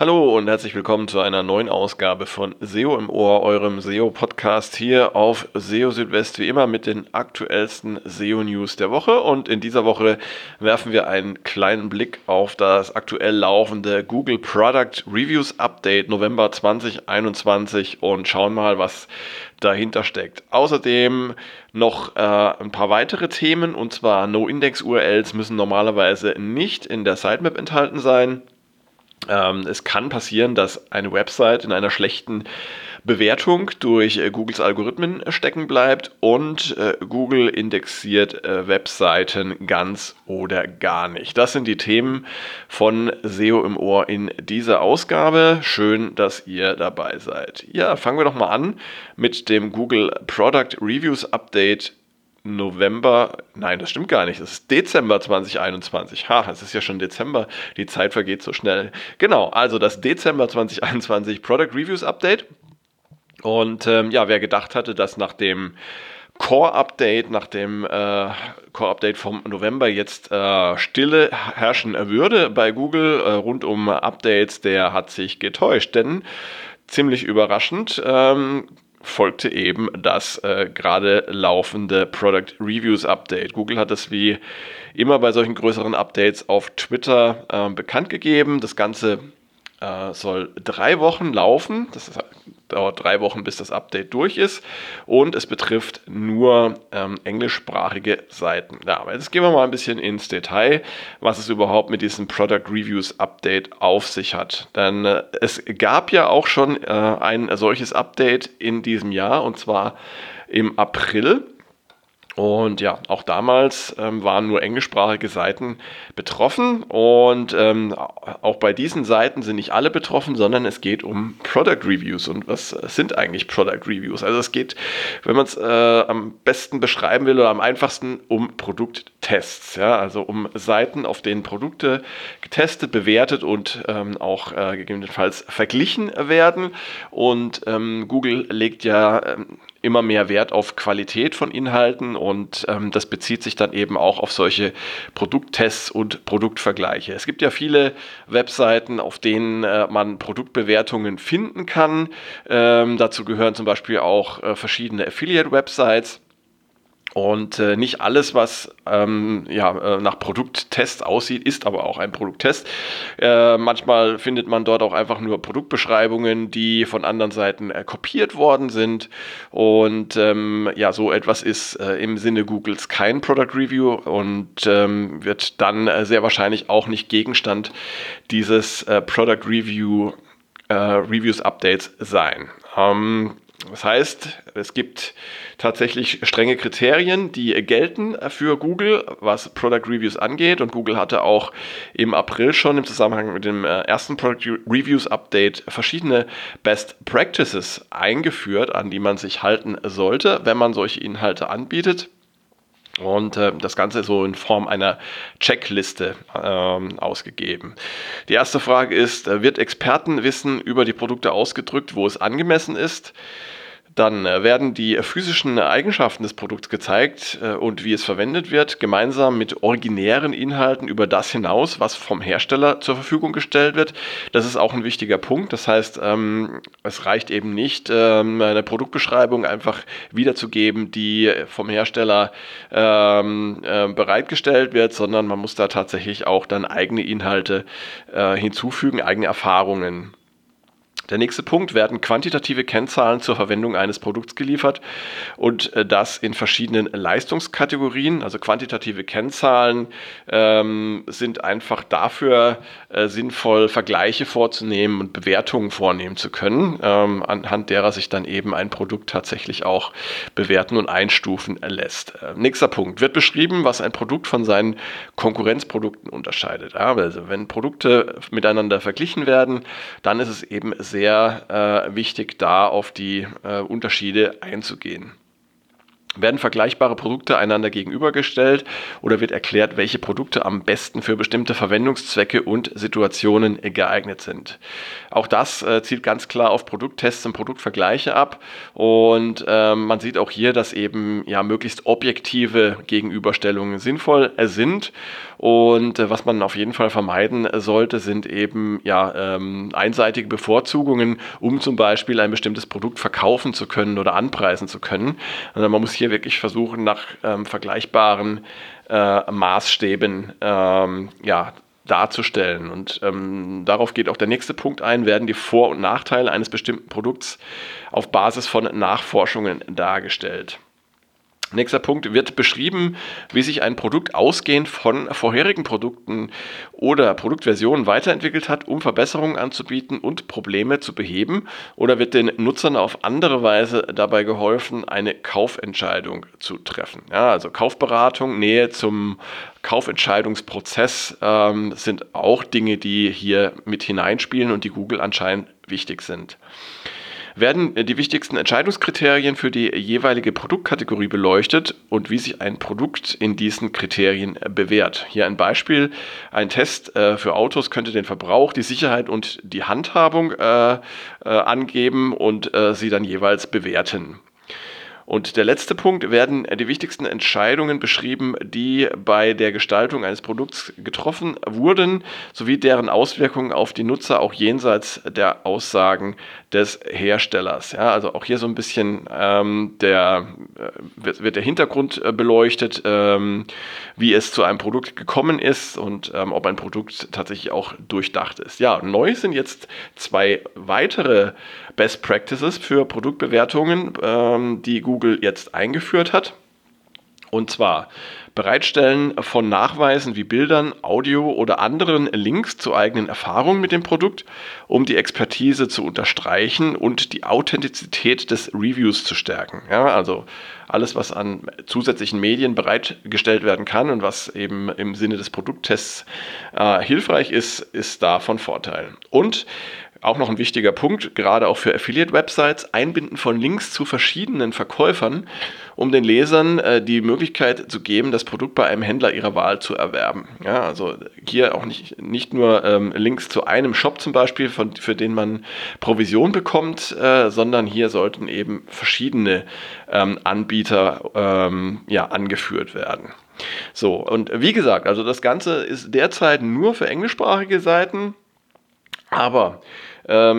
Hallo und herzlich willkommen zu einer neuen Ausgabe von SEO im Ohr, eurem SEO-Podcast hier auf SEO Südwest, wie immer mit den aktuellsten SEO-News der Woche. Und in dieser Woche werfen wir einen kleinen Blick auf das aktuell laufende Google Product Reviews Update November 2021 und schauen mal, was dahinter steckt. Außerdem noch äh, ein paar weitere Themen und zwar No-Index-URLs müssen normalerweise nicht in der Sitemap enthalten sein. Ähm, es kann passieren, dass eine Website in einer schlechten Bewertung durch äh, Googles Algorithmen stecken bleibt und äh, Google indexiert äh, Webseiten ganz oder gar nicht. Das sind die Themen von SEO im Ohr in dieser Ausgabe. Schön, dass ihr dabei seid. Ja, fangen wir doch mal an mit dem Google Product Reviews Update November, nein, das stimmt gar nicht, es ist Dezember 2021. Ha, es ist ja schon Dezember, die Zeit vergeht so schnell. Genau, also das Dezember 2021 Product Reviews Update. Und ähm, ja, wer gedacht hatte, dass nach dem Core-Update, nach dem äh, Core-Update vom November jetzt äh, Stille herrschen würde bei Google äh, rund um Updates, der hat sich getäuscht. Denn ziemlich überraschend ähm, folgte eben das äh, gerade laufende Product Reviews Update. Google hat es wie immer bei solchen größeren Updates auf Twitter äh, bekannt gegeben. Das Ganze äh, soll drei Wochen laufen. Das ist dauert drei Wochen, bis das Update durch ist. Und es betrifft nur ähm, englischsprachige Seiten. Ja, aber jetzt gehen wir mal ein bisschen ins Detail, was es überhaupt mit diesem Product Reviews Update auf sich hat. Denn äh, es gab ja auch schon äh, ein solches Update in diesem Jahr und zwar im April. Und ja, auch damals ähm, waren nur englischsprachige Seiten betroffen. Und ähm, auch bei diesen Seiten sind nicht alle betroffen, sondern es geht um Product Reviews. Und was sind eigentlich Product Reviews? Also es geht, wenn man es äh, am besten beschreiben will oder am einfachsten, um Produkttests. Ja? Also um Seiten, auf denen Produkte getestet, bewertet und ähm, auch äh, gegebenenfalls verglichen werden. Und ähm, Google legt ja ähm, immer mehr Wert auf Qualität von Inhalten und ähm, das bezieht sich dann eben auch auf solche Produkttests und Produktvergleiche. Es gibt ja viele Webseiten, auf denen äh, man Produktbewertungen finden kann. Ähm, dazu gehören zum Beispiel auch äh, verschiedene Affiliate-Websites. Und äh, nicht alles, was ähm, ja, äh, nach Produkttest aussieht, ist aber auch ein Produkttest. Äh, manchmal findet man dort auch einfach nur Produktbeschreibungen, die von anderen Seiten äh, kopiert worden sind. Und ähm, ja, so etwas ist äh, im Sinne Googles kein Product Review und ähm, wird dann äh, sehr wahrscheinlich auch nicht Gegenstand dieses Product Review Reviews Updates sein. Ähm, das heißt, es gibt tatsächlich strenge Kriterien, die gelten für Google, was Product Reviews angeht. Und Google hatte auch im April schon im Zusammenhang mit dem äh, ersten Product Reviews Update verschiedene Best Practices eingeführt, an die man sich halten sollte, wenn man solche Inhalte anbietet. Und äh, das Ganze so in Form einer Checkliste ähm, ausgegeben. Die erste Frage ist, äh, wird Expertenwissen über die Produkte ausgedrückt, wo es angemessen ist? Dann äh, werden die physischen Eigenschaften des Produkts gezeigt äh, und wie es verwendet wird, gemeinsam mit originären Inhalten über das hinaus, was vom Hersteller zur Verfügung gestellt wird. Das ist auch ein wichtiger Punkt. Das heißt, ähm, es reicht eben nicht, ähm, eine Produktbeschreibung einfach wiederzugeben, die vom Hersteller ähm, äh, bereitgestellt wird, sondern man muss da tatsächlich auch dann eigene Inhalte hinzufügen, eigene Erfahrungen. Der nächste Punkt, werden quantitative Kennzahlen zur Verwendung eines Produkts geliefert und äh, das in verschiedenen Leistungskategorien. Also quantitative Kennzahlen ähm, sind einfach dafür äh, sinnvoll, Vergleiche vorzunehmen und Bewertungen vornehmen zu können, ähm, anhand derer sich dann eben ein Produkt tatsächlich auch bewerten und einstufen lässt. Äh, nächster Punkt, wird beschrieben, was ein Produkt von seinen Konkurrenzprodukten unterscheidet. Also wenn Produkte miteinander verglichen werden, dann ist es eben sehr äh, wichtig, da auf die äh, Unterschiede einzugehen. Werden vergleichbare Produkte einander gegenübergestellt oder wird erklärt, welche Produkte am besten für bestimmte Verwendungszwecke und Situationen geeignet sind. Auch das äh, zielt ganz klar auf Produkttests und Produktvergleiche ab und äh, man sieht auch hier, dass eben ja möglichst objektive Gegenüberstellungen sinnvoll sind und äh, was man auf jeden Fall vermeiden sollte, sind eben ja ähm, einseitige Bevorzugungen, um zum Beispiel ein bestimmtes Produkt verkaufen zu können oder anpreisen zu können. Also man muss hier wirklich versuchen, nach ähm, vergleichbaren äh, Maßstäben ähm, ja, darzustellen. Und ähm, darauf geht auch der nächste Punkt ein, werden die Vor- und Nachteile eines bestimmten Produkts auf Basis von Nachforschungen dargestellt. Nächster Punkt. Wird beschrieben, wie sich ein Produkt ausgehend von vorherigen Produkten oder Produktversionen weiterentwickelt hat, um Verbesserungen anzubieten und Probleme zu beheben? Oder wird den Nutzern auf andere Weise dabei geholfen, eine Kaufentscheidung zu treffen. Ja, also Kaufberatung, Nähe zum Kaufentscheidungsprozess ähm, sind auch Dinge, die hier mit hineinspielen und die Google anscheinend wichtig sind werden die wichtigsten Entscheidungskriterien für die jeweilige Produktkategorie beleuchtet und wie sich ein Produkt in diesen Kriterien bewährt. Hier ein Beispiel. Ein Test äh, für Autos könnte den Verbrauch, die Sicherheit und die Handhabung äh, äh, angeben und äh, sie dann jeweils bewerten. Und der letzte Punkt werden die wichtigsten Entscheidungen beschrieben, die bei der Gestaltung eines Produkts getroffen wurden, sowie deren Auswirkungen auf die Nutzer auch jenseits der Aussagen des Herstellers. Ja, also auch hier so ein bisschen ähm, der, äh, wird, wird, der Hintergrund äh, beleuchtet, ähm, wie es zu einem Produkt gekommen ist und ähm, ob ein Produkt tatsächlich auch durchdacht ist. Ja, neu sind jetzt zwei weitere Best Practices für Produktbewertungen, ähm, die Google jetzt eingeführt hat. Und zwar Bereitstellen von Nachweisen wie Bildern, Audio oder anderen Links zu eigenen Erfahrungen mit dem Produkt, um die Expertise zu unterstreichen und die Authentizität des Reviews zu stärken. Ja, also alles, was an zusätzlichen Medien bereitgestellt werden kann und was eben im Sinne des Produkttests äh, hilfreich ist, ist da von Vorteil. Und auch noch ein wichtiger Punkt, gerade auch für Affiliate-Websites, Einbinden von Links zu verschiedenen Verkäufern, um den Lesern äh, die Möglichkeit zu geben, das Produkt bei einem Händler ihrer Wahl zu erwerben. Ja, also hier auch nicht, nicht nur ähm, Links zu einem Shop zum Beispiel, von, für den man Provision bekommt, äh, sondern hier sollten eben verschiedene ähm, Anbieter ähm, ja, angeführt werden. So, und wie gesagt, also das Ganze ist derzeit nur für englischsprachige Seiten, aber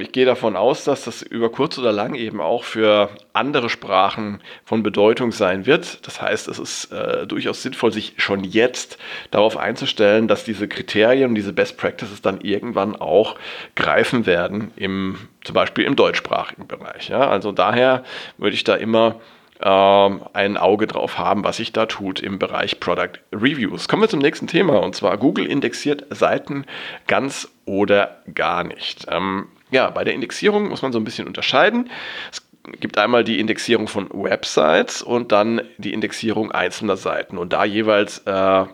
ich gehe davon aus, dass das über kurz oder lang eben auch für andere Sprachen von Bedeutung sein wird. Das heißt, es ist äh, durchaus sinnvoll, sich schon jetzt darauf einzustellen, dass diese Kriterien diese Best Practices dann irgendwann auch greifen werden, im, zum Beispiel im deutschsprachigen Bereich. Ja? Also daher würde ich da immer ähm, ein Auge drauf haben, was sich da tut im Bereich Product Reviews. Kommen wir zum nächsten Thema und zwar Google indexiert Seiten ganz oder gar nicht. Ähm, ja, bei der Indexierung muss man so ein bisschen unterscheiden. Es gibt einmal die Indexierung von Websites und dann die Indexierung einzelner Seiten und da jeweils äh,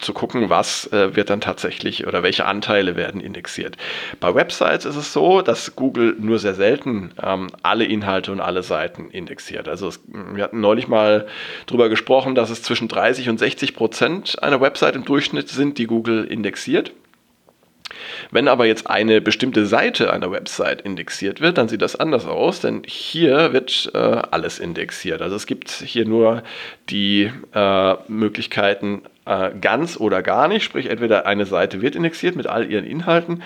zu gucken, was äh, wird dann tatsächlich oder welche Anteile werden indexiert. Bei Websites ist es so, dass Google nur sehr selten ähm, alle Inhalte und alle Seiten indexiert. Also es, wir hatten neulich mal darüber gesprochen, dass es zwischen 30 und 60 Prozent einer Website im Durchschnitt sind, die Google indexiert. Wenn aber jetzt eine bestimmte Seite einer Website indexiert wird, dann sieht das anders aus, denn hier wird äh, alles indexiert. Also es gibt hier nur die äh, Möglichkeiten äh, ganz oder gar nicht, sprich entweder eine Seite wird indexiert mit all ihren Inhalten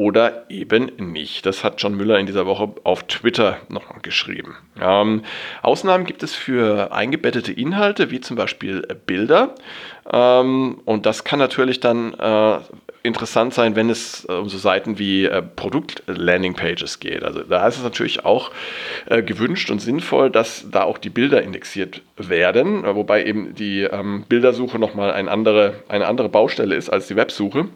oder eben nicht. Das hat John Müller in dieser Woche auf Twitter noch geschrieben. Ähm, Ausnahmen gibt es für eingebettete Inhalte, wie zum Beispiel Bilder. Ähm, und das kann natürlich dann äh, interessant sein, wenn es äh, um so Seiten wie äh, Produkt-Landing-Pages geht. Also da ist es natürlich auch äh, gewünscht und sinnvoll, dass da auch die Bilder indexiert werden, äh, wobei eben die ähm, Bildersuche nochmal eine andere, eine andere Baustelle ist als die Websuche.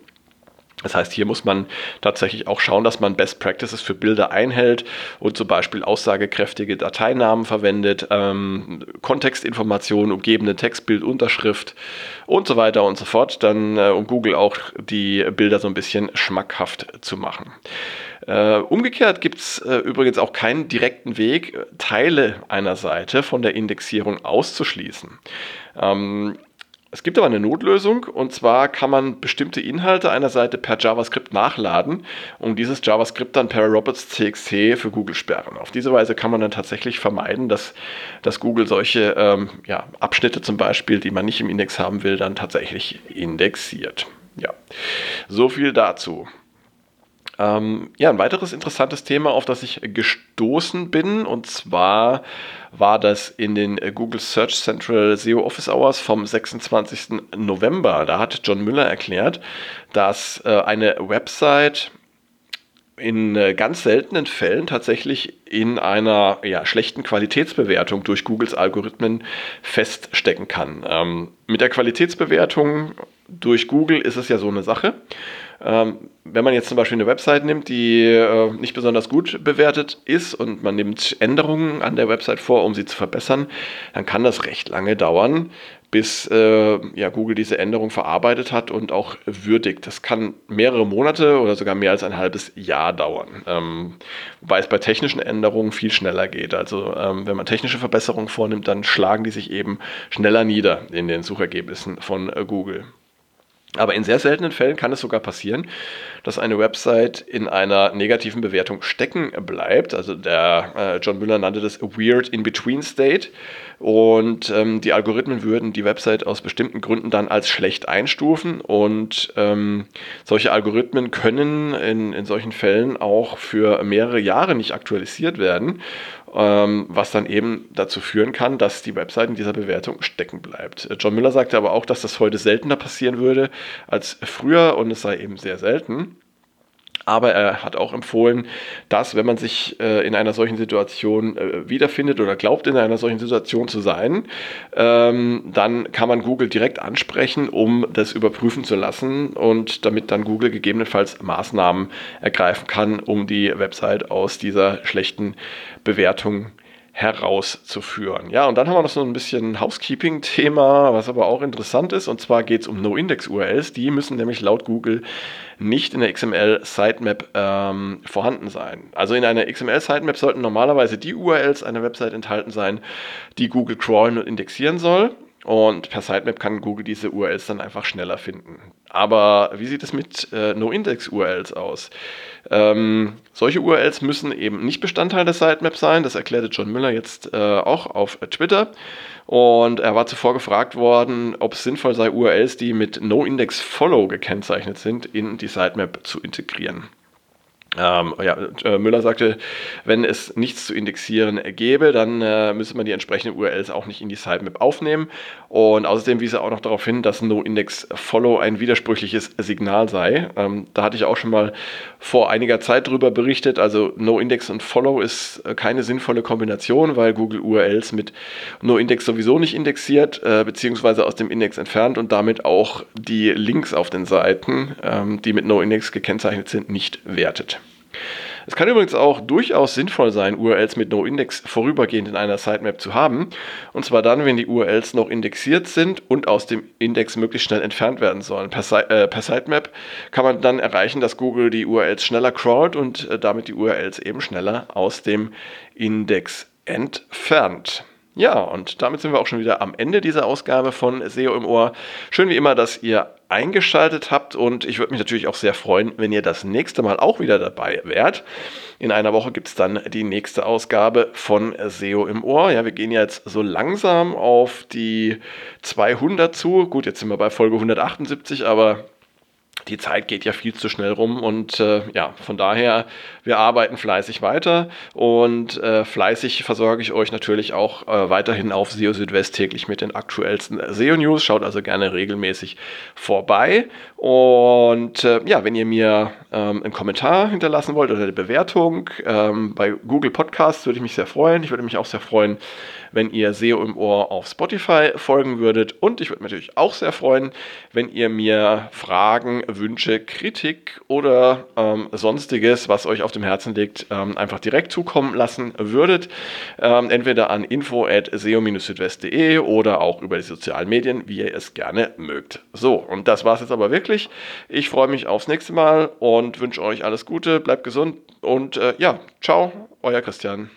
Das heißt, hier muss man tatsächlich auch schauen, dass man Best Practices für Bilder einhält und zum Beispiel aussagekräftige Dateinamen verwendet, ähm, Kontextinformationen, umgebende Textbild, Unterschrift und so weiter und so fort, dann äh, um Google auch die Bilder so ein bisschen schmackhaft zu machen. Äh, umgekehrt gibt es äh, übrigens auch keinen direkten Weg, Teile einer Seite von der Indexierung auszuschließen. Ähm, es gibt aber eine Notlösung und zwar kann man bestimmte Inhalte einer Seite per JavaScript nachladen und dieses JavaScript dann per robots.txt für Google sperren. Auf diese Weise kann man dann tatsächlich vermeiden, dass, dass Google solche ähm, ja, Abschnitte zum Beispiel, die man nicht im Index haben will, dann tatsächlich indexiert. Ja, so viel dazu. Ähm, ja, ein weiteres interessantes Thema, auf das ich gestoßen bin, und zwar war das in den Google Search Central SEO Office Hours vom 26. November. Da hat John Müller erklärt, dass äh, eine Website in äh, ganz seltenen Fällen tatsächlich in einer ja, schlechten Qualitätsbewertung durch Googles Algorithmen feststecken kann. Ähm, mit der Qualitätsbewertung durch Google ist es ja so eine Sache. Ähm, wenn man jetzt zum Beispiel eine Website nimmt, die äh, nicht besonders gut bewertet ist und man nimmt Änderungen an der Website vor, um sie zu verbessern, dann kann das recht lange dauern, bis äh, ja, Google diese Änderung verarbeitet hat und auch würdigt. Das kann mehrere Monate oder sogar mehr als ein halbes Jahr dauern. Ähm, wobei es bei technischen Änderungen viel schneller geht. Also ähm, wenn man technische Verbesserungen vornimmt, dann schlagen die sich eben schneller nieder in den Suchergebnissen von äh, Google. Aber in sehr seltenen Fällen kann es sogar passieren, dass eine Website in einer negativen Bewertung stecken bleibt. Also der äh, John Müller nannte das a weird in-between state. Und ähm, die Algorithmen würden die Website aus bestimmten Gründen dann als schlecht einstufen. Und ähm, solche Algorithmen können in, in solchen Fällen auch für mehrere Jahre nicht aktualisiert werden ähm, was dann eben dazu führen kann, dass die Website in dieser Bewertung stecken bleibt. Äh, John Müller sagte aber auch, dass das heute seltener passieren würde als früher und es sei eben sehr selten. Aber er hat auch empfohlen, dass wenn man sich äh, in einer solchen Situation äh, wiederfindet oder glaubt, in einer solchen Situation zu sein, ähm, dann kann man Google direkt ansprechen, um das überprüfen zu lassen und damit dann Google gegebenenfalls Maßnahmen ergreifen kann, um die Website aus dieser schlechten Bewertung herauszuführen. Ja, und dann haben wir noch so ein bisschen Housekeeping-Thema, was aber auch interessant ist. Und zwar geht es um No-Index-URLs. Die müssen nämlich laut Google nicht in der XML-Sitemap ähm, vorhanden sein. Also in einer XML-Sitemap sollten normalerweise die URLs einer Website enthalten sein, die Google crawlen und indexieren soll. Und per Sitemap kann Google diese URLs dann einfach schneller finden. Aber wie sieht es mit äh, No-Index-URLs aus? Ähm, solche URLs müssen eben nicht Bestandteil der Sitemap sein. Das erklärte John Müller jetzt äh, auch auf Twitter. Und er war zuvor gefragt worden, ob es sinnvoll sei, URLs, die mit No-Index-Follow gekennzeichnet sind, in die Sitemap zu integrieren. Ähm, ja, äh, Müller sagte, wenn es nichts zu indexieren gäbe, dann äh, müsste man die entsprechenden URLs auch nicht in die Sitemap aufnehmen. Und außerdem wies er auch noch darauf hin, dass No-Index-Follow ein widersprüchliches Signal sei. Ähm, da hatte ich auch schon mal vor einiger Zeit darüber berichtet. Also No-Index und Follow ist äh, keine sinnvolle Kombination, weil Google URLs mit No-Index sowieso nicht indexiert, äh, beziehungsweise aus dem Index entfernt und damit auch die Links auf den Seiten, ähm, die mit No-Index gekennzeichnet sind, nicht wertet. Es kann übrigens auch durchaus sinnvoll sein, URLs mit No-Index vorübergehend in einer Sitemap zu haben. Und zwar dann, wenn die URLs noch indexiert sind und aus dem Index möglichst schnell entfernt werden sollen. Per, äh, per Sitemap kann man dann erreichen, dass Google die URLs schneller crawlt und äh, damit die URLs eben schneller aus dem Index entfernt. Ja, und damit sind wir auch schon wieder am Ende dieser Ausgabe von SEO im Ohr. Schön wie immer, dass ihr eingeschaltet habt und ich würde mich natürlich auch sehr freuen, wenn ihr das nächste Mal auch wieder dabei wärt. In einer Woche gibt es dann die nächste Ausgabe von SEO im Ohr. Ja, wir gehen jetzt so langsam auf die 200 zu. Gut, jetzt sind wir bei Folge 178, aber die Zeit geht ja viel zu schnell rum und äh, ja, von daher, wir arbeiten fleißig weiter und äh, fleißig versorge ich euch natürlich auch äh, weiterhin auf SEO Südwest täglich mit den aktuellsten SEO-News. Schaut also gerne regelmäßig vorbei und äh, ja, wenn ihr mir ähm, einen Kommentar hinterlassen wollt oder eine Bewertung ähm, bei Google Podcasts, würde ich mich sehr freuen. Ich würde mich auch sehr freuen, wenn ihr SEO im Ohr auf Spotify folgen würdet. Und ich würde mich natürlich auch sehr freuen, wenn ihr mir Fragen, Wünsche, Kritik oder ähm, sonstiges, was euch auf dem Herzen liegt, ähm, einfach direkt zukommen lassen würdet. Ähm, entweder an info at seo-südwest.de oder auch über die sozialen Medien, wie ihr es gerne mögt. So, und das war es jetzt aber wirklich. Ich freue mich aufs nächste Mal und wünsche euch alles Gute, bleibt gesund und äh, ja, ciao, euer Christian.